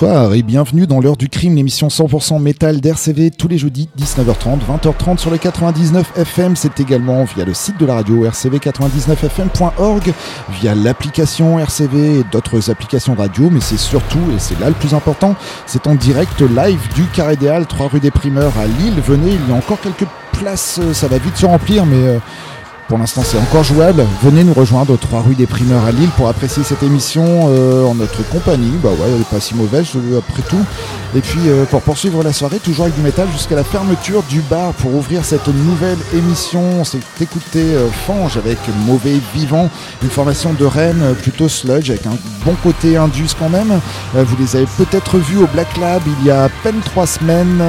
Bonsoir et bienvenue dans l'heure du crime, l'émission 100% métal d'RCV tous les jeudis 19h30, 20h30 sur le 99 FM. C'est également via le site de la radio rcv99fm.org, via l'application RCV et d'autres applications radio, mais c'est surtout, et c'est là le plus important, c'est en direct live du Carré des Halles, 3 rue des Primeurs à Lille. Venez, il y a encore quelques places, ça va vite se remplir, mais... Euh, pour l'instant, c'est encore jouable. Venez nous rejoindre aux 3 rue des Primeurs à Lille pour apprécier cette émission euh, en notre compagnie. Bah ouais, elle est pas si mauvaise après tout. Et puis euh, pour poursuivre la soirée, toujours avec du métal jusqu'à la fermeture du bar pour ouvrir cette nouvelle émission. On s'est écouté euh, Fange avec Mauvais Vivant, une formation de Rennes plutôt sludge avec un bon côté indus quand même. vous les avez peut-être vus au Black Lab il y a à peine 3 semaines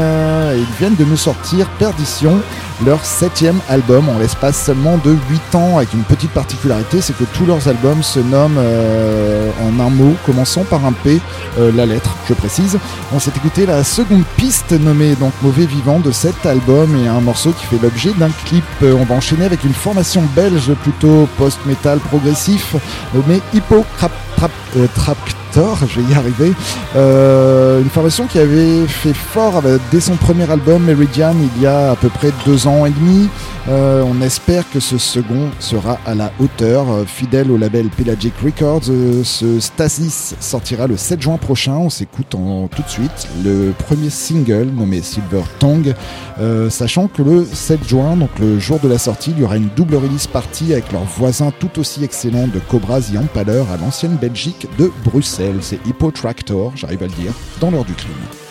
ils viennent de nous sortir Perdition, leur septième album en l'espace seulement de 8 ans avec une petite particularité, c'est que tous leurs albums se nomment euh, en un mot, commençant par un P, euh, la lettre, je précise. On s'est écouté la seconde piste nommée donc Mauvais Vivant de cet album et un morceau qui fait l'objet d'un clip. Euh, on va enchaîner avec une formation belge plutôt post-metal progressif nommée Hippo Trap, Trap, je vais y arriver. une formation qui avait fait fort dès son premier album Meridian il y a à peu près deux ans et demi. Euh, on espère que ce second sera à la hauteur. Euh, fidèle au label Pelagic Records, euh, ce Stasis sortira le 7 juin prochain. On s'écoute tout de suite le premier single nommé Silver Tongue, sachant que le 7 juin, donc le jour de la sortie, il y aura une double release party avec leurs voisins tout aussi excellents de Cobras et Empaler à l'ancienne Belgique de Bruxelles. C'est Hippo Tractor, j'arrive à le dire, dans l'heure du crime.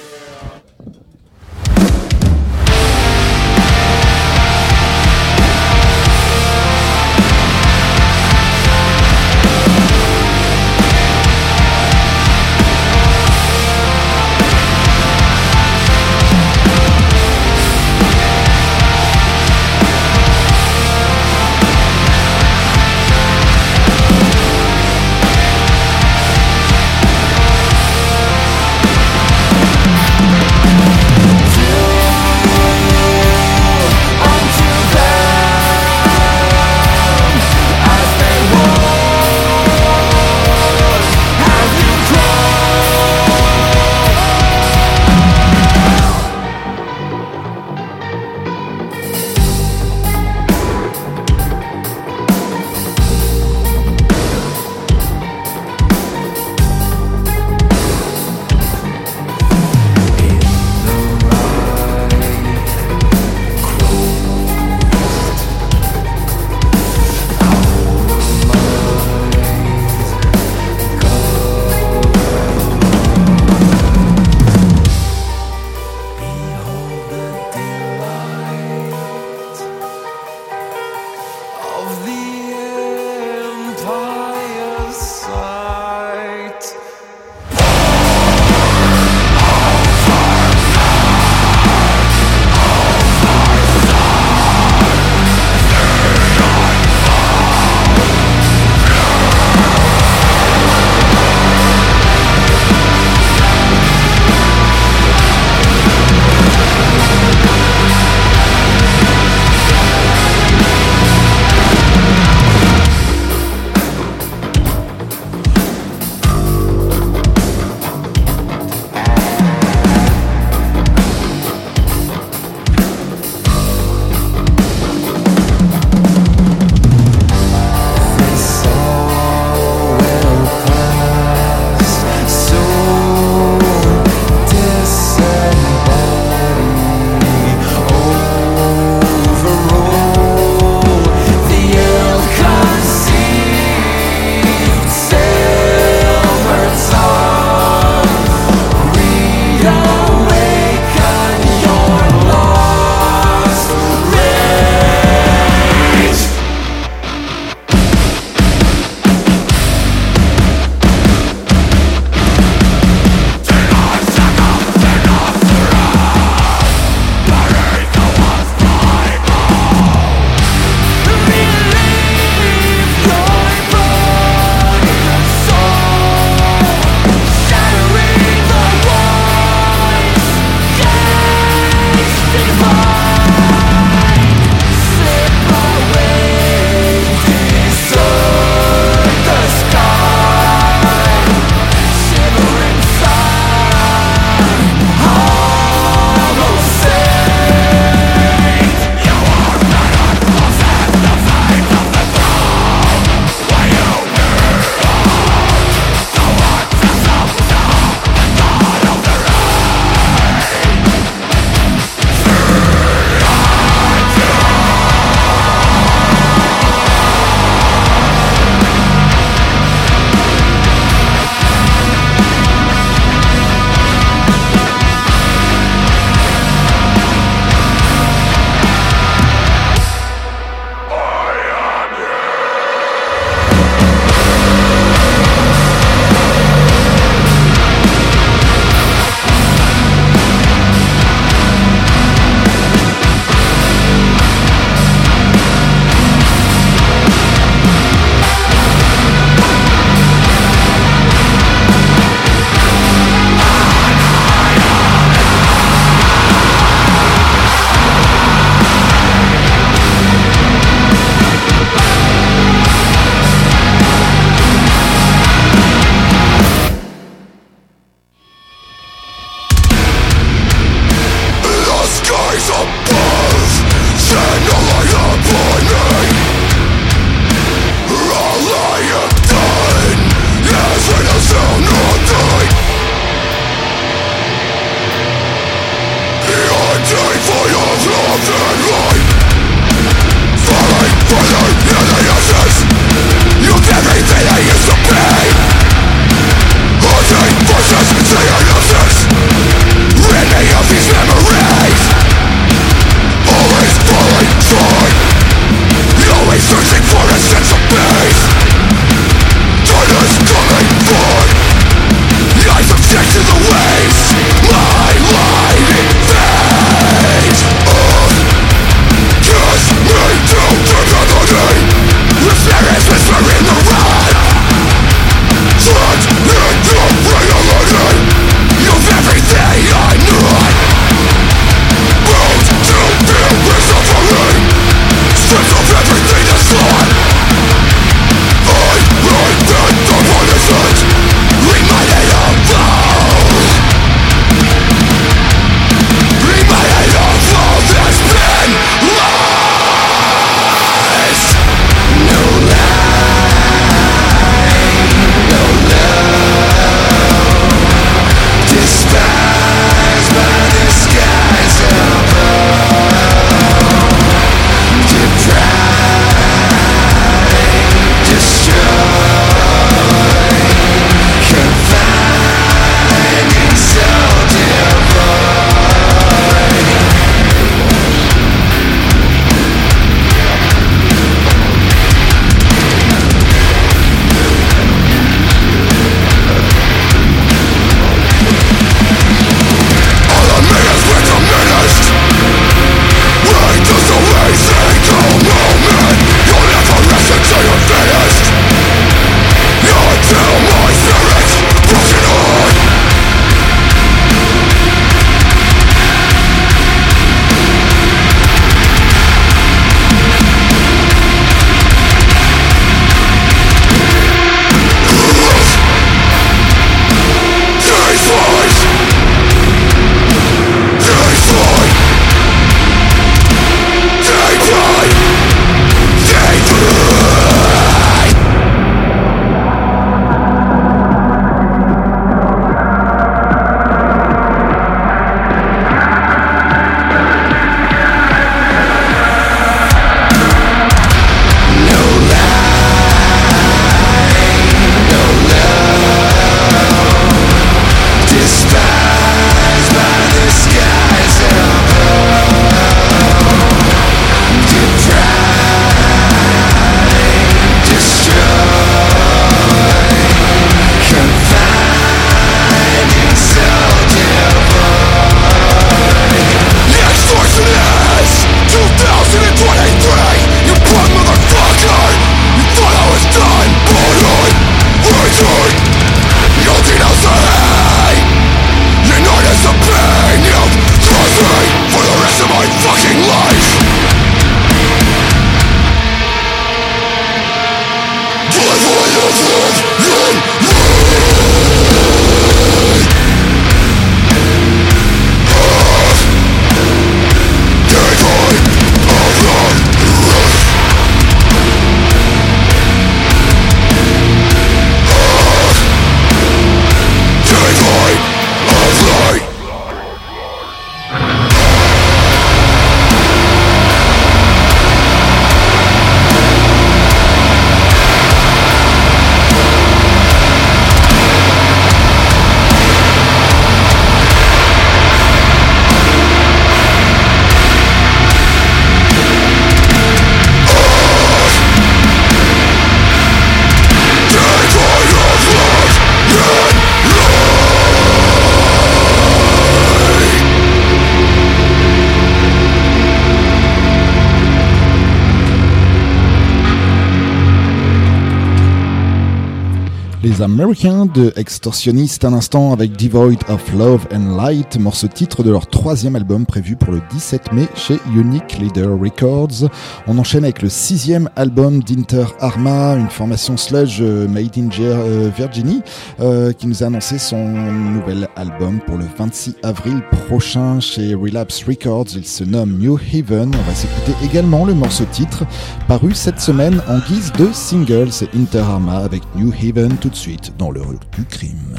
Les Américains de Extortionniste un instant avec Devoid of Love and Light, morceau titre de leur troisième album prévu pour le 17 mai chez Unique Leader Records. On enchaîne avec le sixième album d'Inter Arma, une formation sludge euh, made in euh, Virginie, euh, qui nous a annoncé son nouvel album pour le 26 avril prochain chez Relapse Records. Il se nomme New Haven. On va s'écouter également le morceau titre paru cette semaine en guise de single. C'est Inter Arma avec New Haven tout de suite dans l'heure du crime.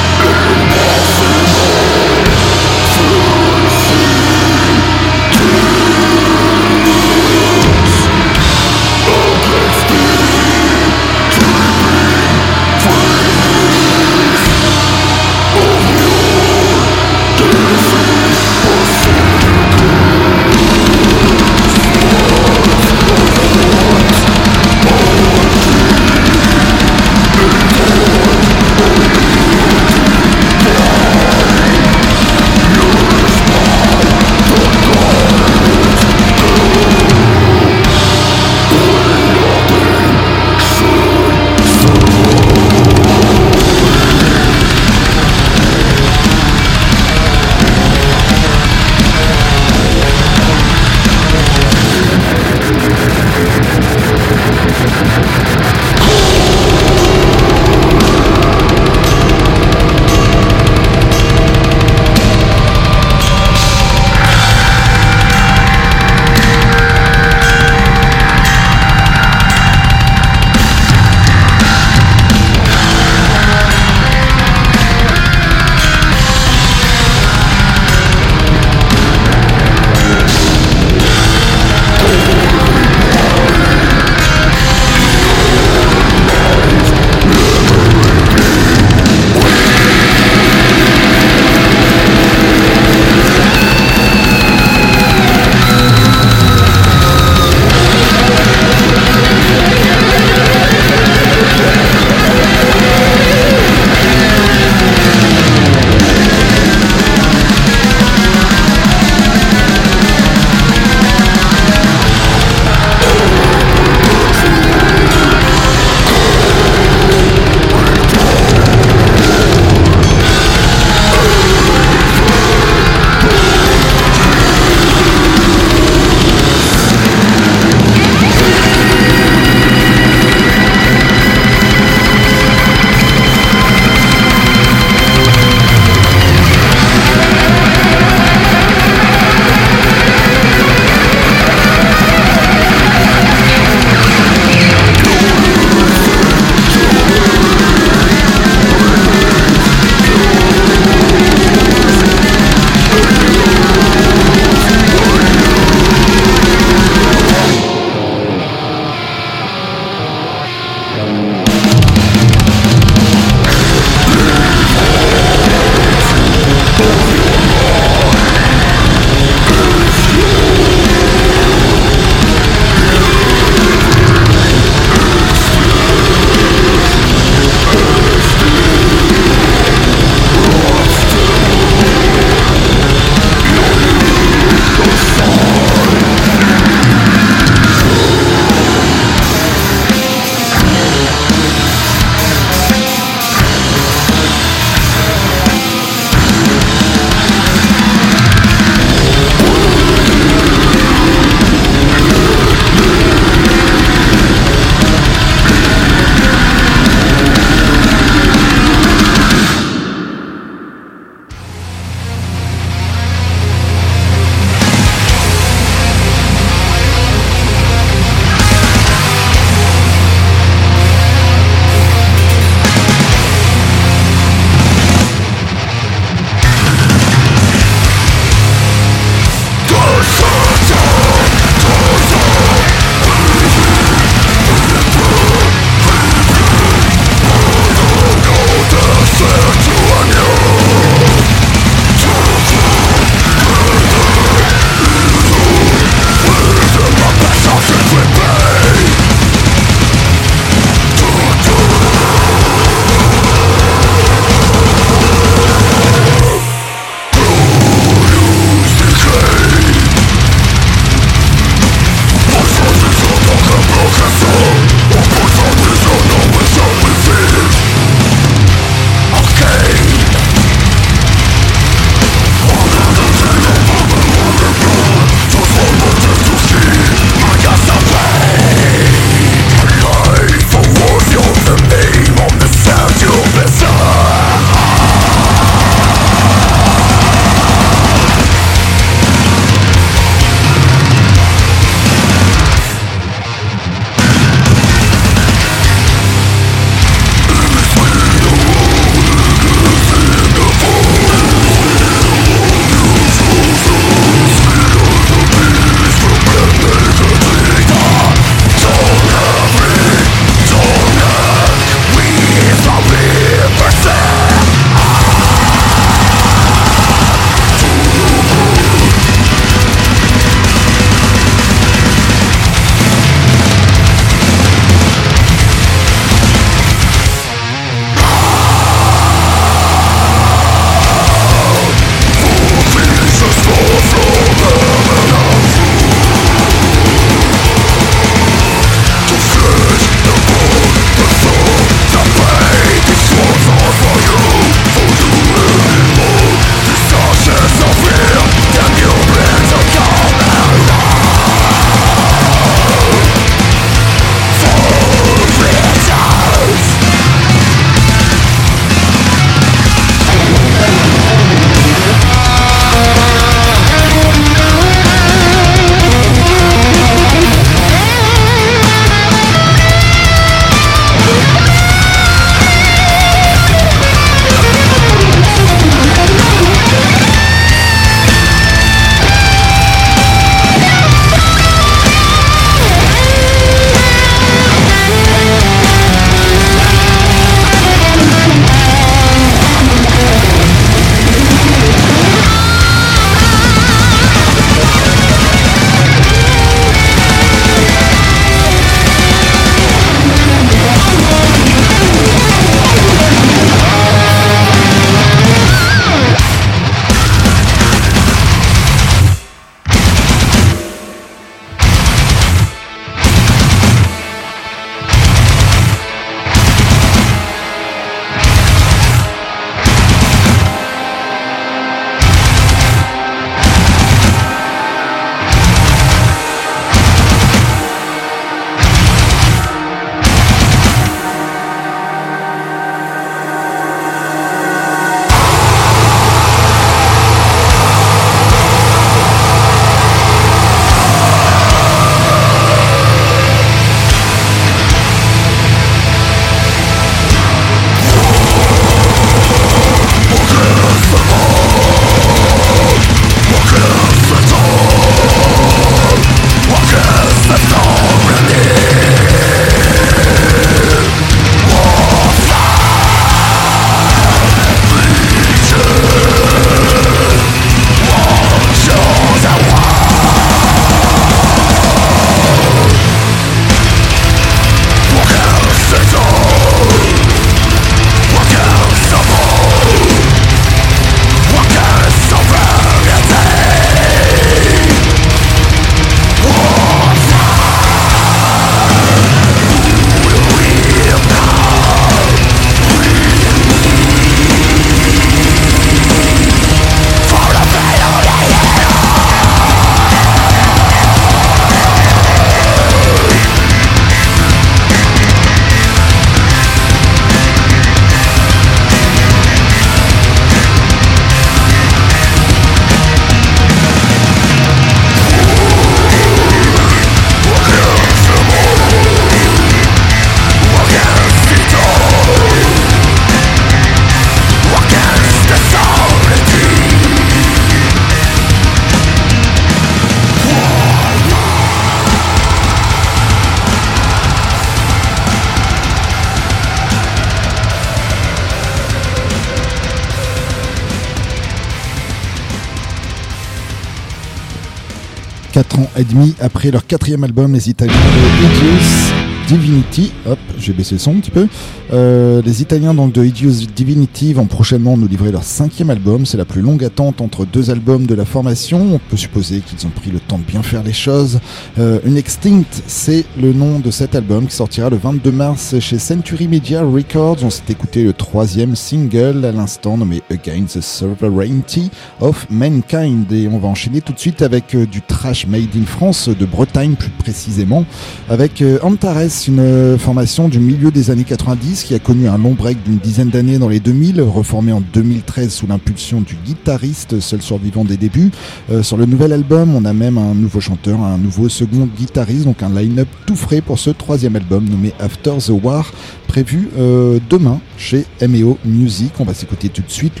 4 ans et demi après leur quatrième album, les Italiens de Divinity, hop, j'ai baissé le son un petit peu. Euh, les Italiens donc de Hideous Divinity vont prochainement nous livrer leur cinquième album. C'est la plus longue attente entre deux albums de la formation. On peut supposer qu'ils ont pris le temps de bien faire les choses. Euh, Une Extinct, c'est le nom de cet album qui sortira le 22 mars chez Century Media Records. On s'est écouté le troisième single à l'instant nommé Against the Sovereignty of Mankind. Et on va enchaîner tout de suite avec euh, du trash made in France, de Bretagne plus précisément, avec Antares une formation du milieu des années 90 qui a connu un long break d'une dizaine d'années dans les 2000, reformé en 2013 sous l'impulsion du guitariste, seul survivant des débuts. Euh, sur le nouvel album, on a même un nouveau chanteur, un nouveau second guitariste, donc un line-up tout frais pour ce troisième album nommé After the War, prévu euh, demain chez MEO Music. On va s'écouter tout de suite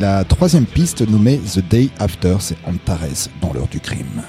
la troisième piste nommée The Day After, c'est Antares dans l'heure du crime.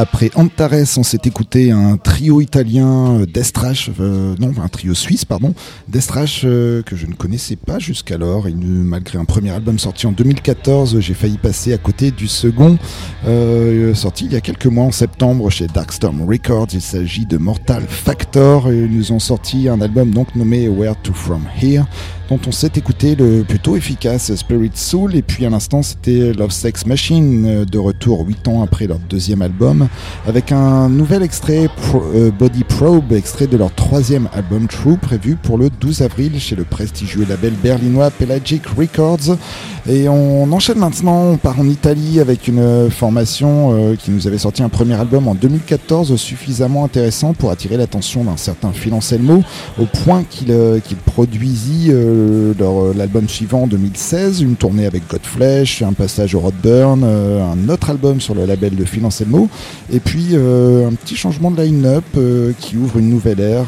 Après Antares, on s'est écouté un trio italien euh, d'Estrash, euh, non, un trio suisse, pardon, d'Estrash euh, que je ne connaissais pas jusqu'alors. Malgré un premier album sorti en 2014, j'ai failli passer à côté du second, sorti il y a quelques mois en septembre chez Darkstorm Records. Il s'agit de Mortal Factor. Ils nous ont sorti un album donc nommé Where to From Here dont on s'est écouté le plutôt efficace Spirit Soul. Et puis à l'instant c'était Love Sex Machine euh, de retour 8 ans après leur deuxième album avec un nouvel extrait euh, Body Probe extrait de leur troisième album True prévu pour le 12 avril chez le prestigieux label berlinois Pelagic Records. Et on enchaîne maintenant on part en Italie avec une formation euh, qui nous avait sorti un premier album en 2014 suffisamment intéressant pour attirer l'attention d'un certain Phil Anselmo au point qu'il produisit leur l'album suivant en 2016, une tournée avec Godflesh, un passage au Rodburn, euh, un autre album sur le label de Phil Anselmo, et puis euh, un petit changement de line-up euh, qui ouvre une nouvelle ère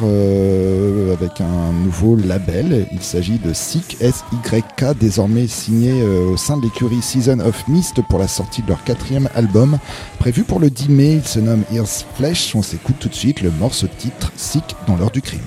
avec un nouveau label. Il s'agit de SYK, S-Y-K, désormais signé au sein de l'écurie Season of Mist pour la sortie de leur quatrième album, prévu pour le 10 mai. Il se nomme Earth Flesh. On s'écoute tout de suite le morceau titre SYK dans l'heure du crime.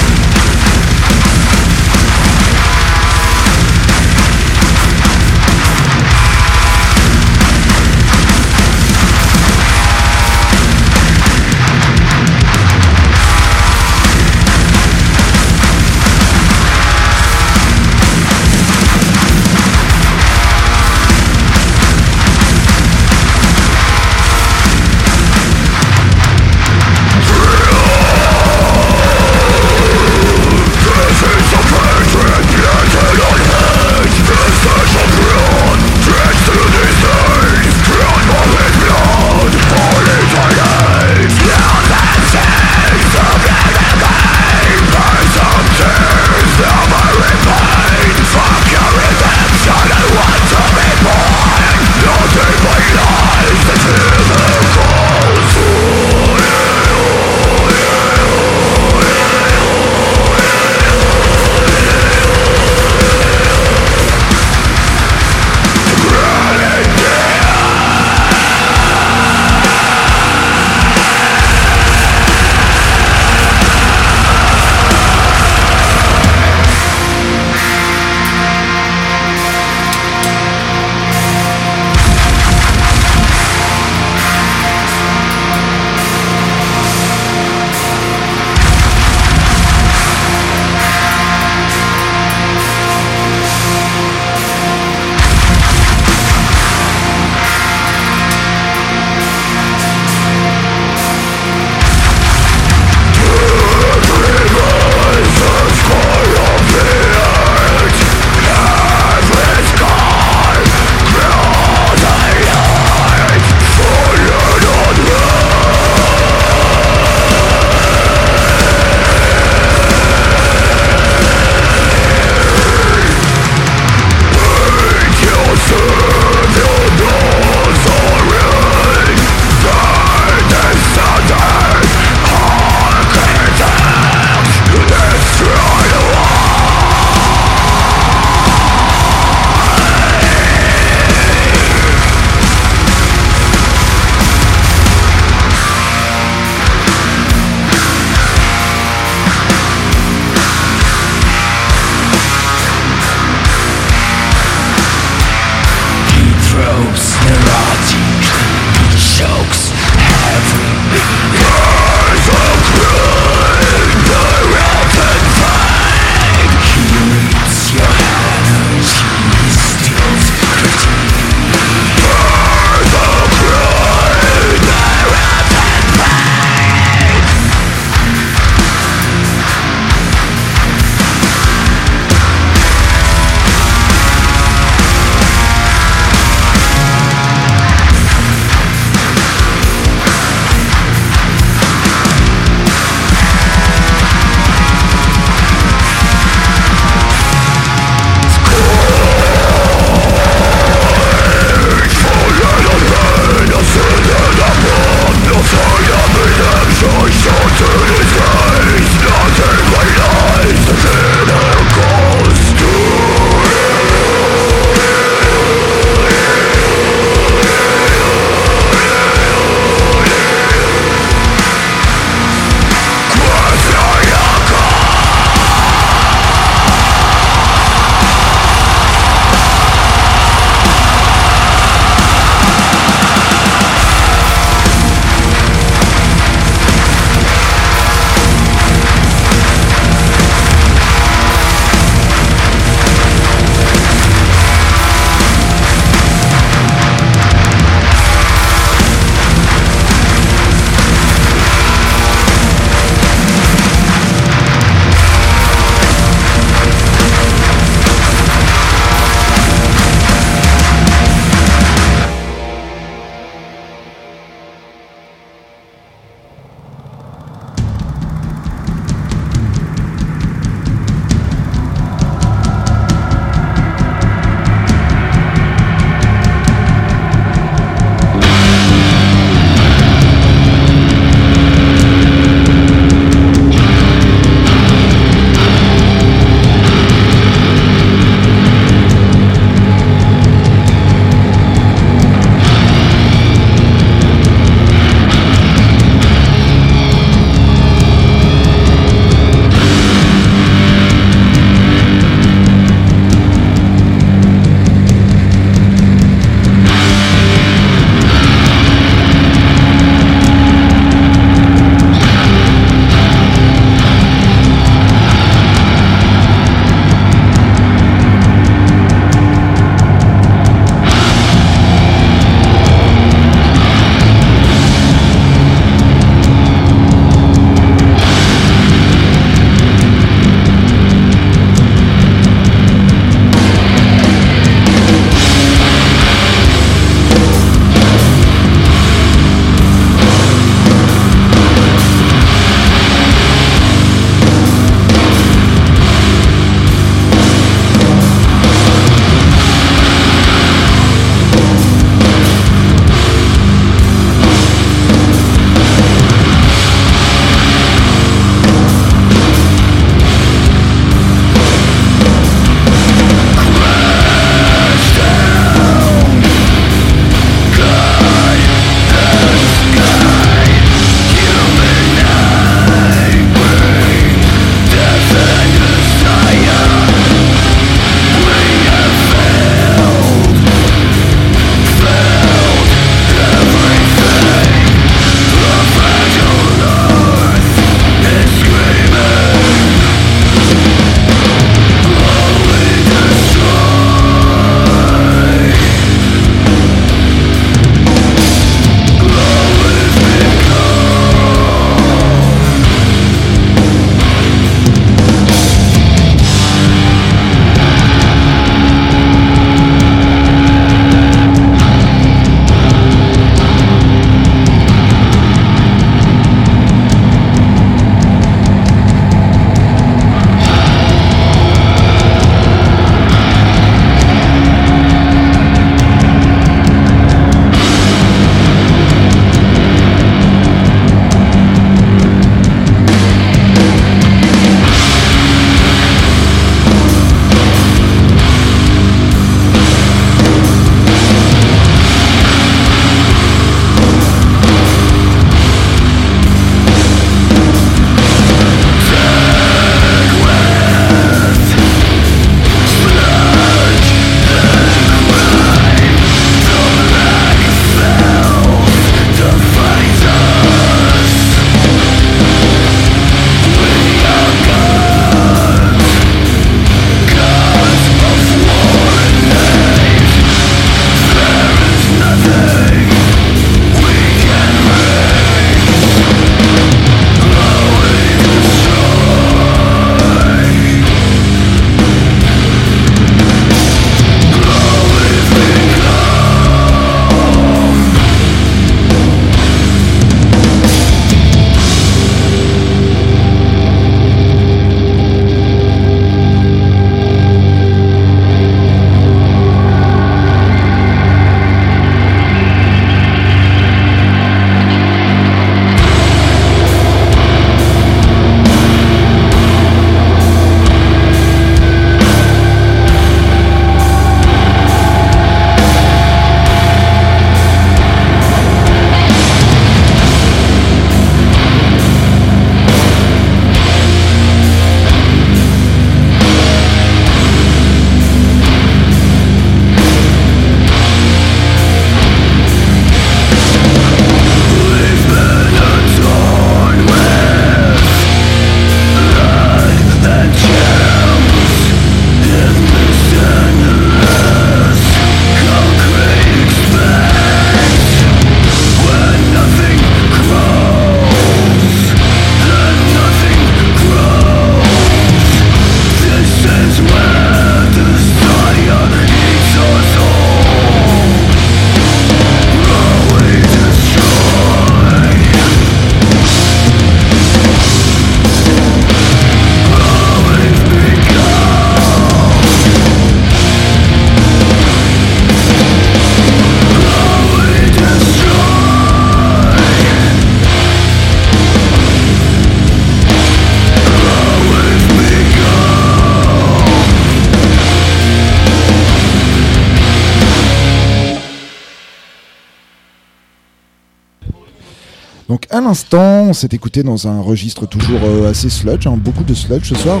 On s'est écouté dans un registre toujours euh, assez sludge, hein, beaucoup de sludge ce soir.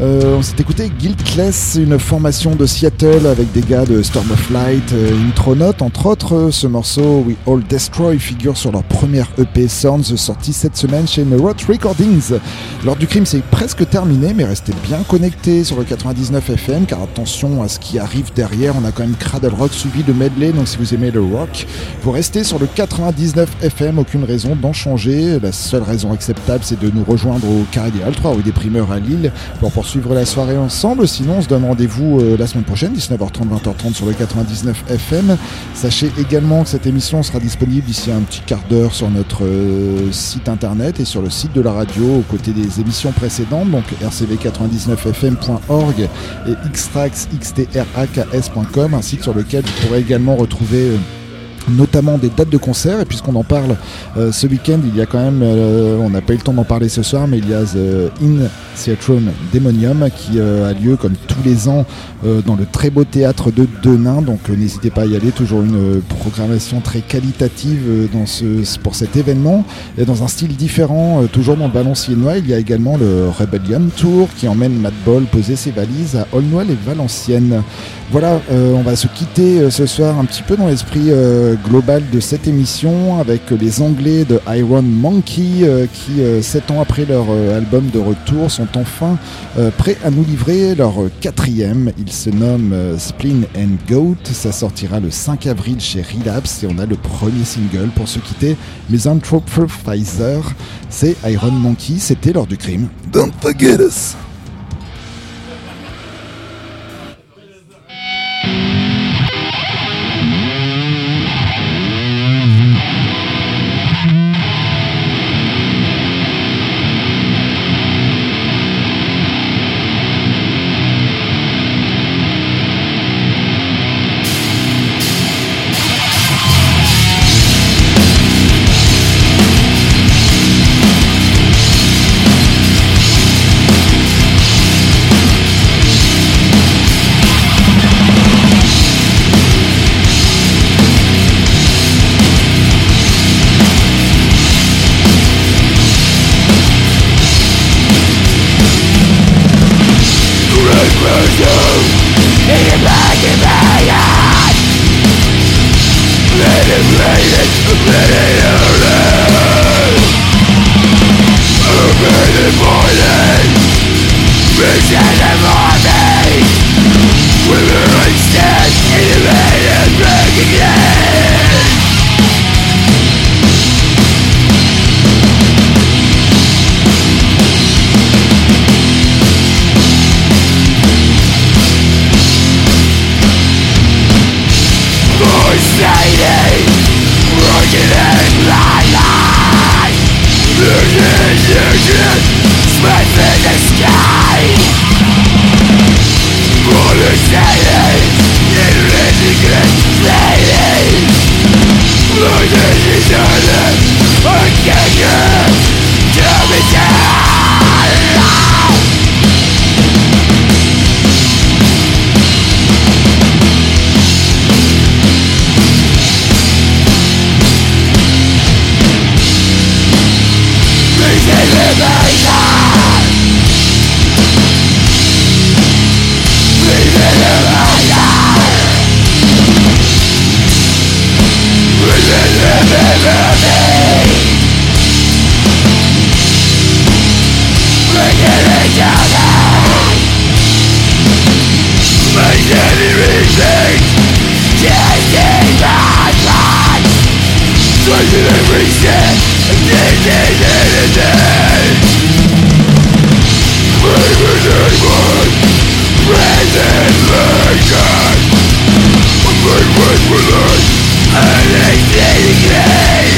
Euh, on s'est écouté Guiltless, une formation de Seattle avec des gars de Storm of Light, euh, Intronaut entre autres. Ce morceau, We All Destroy, figure sur leur première EP Sounds sortie cette semaine chez Neurot Recordings. Lors du crime, c'est presque terminé, mais restez bien connectés sur le 99 FM car attention à ce qui arrive derrière. On a quand même Cradle Rock suivi de medley, donc si vous aimez le rock, vous restez sur le 99 FM, aucune raison d'en changer. La seule raison acceptable, c'est de nous rejoindre au Carré des 3 ou des primeurs à Lille pour poursuivre la soirée ensemble. Sinon, on se donne rendez-vous euh, la semaine prochaine, 19h30, 20h30 sur le 99 FM. Sachez également que cette émission sera disponible d'ici un petit quart d'heure sur notre euh, site internet et sur le site de la radio aux côtés des émissions précédentes, donc rcv99fm.org et xtrax.com, un site sur lequel vous pourrez également retrouver euh, notamment des dates de concert. Et puisqu'on en parle euh, ce week-end, il y a quand même, euh, on n'a pas eu le temps d'en parler ce soir, mais il y a The In Theatron Demonium qui euh, a lieu comme tous les ans dans le très beau théâtre de Denain. Donc n'hésitez pas à y aller. Toujours une programmation très qualitative dans ce, pour cet événement et dans un style différent. toujours dans le Valenciennois, il y a également le Rebellion Tour qui emmène Matt Ball poser ses valises à Aulnoy et Valenciennes. Voilà, on va se quitter ce soir un petit peu dans l'esprit global de cette émission avec les Anglais de Iron Monkey euh, qui, euh, sept ans après leur euh, album de retour, sont enfin prêts à nous livrer leur quatrième. Il se nomme Spleen and Goat. Ça sortira le 5 avril chez Relapse et on a le premier single pour se quitter. Pfizer, c'est Iron Monkey. C'était lors du crime. Don't forget us. in every step Day, day, day, day, day Baby, day, like, Present like, I'm made with relief And it's daily day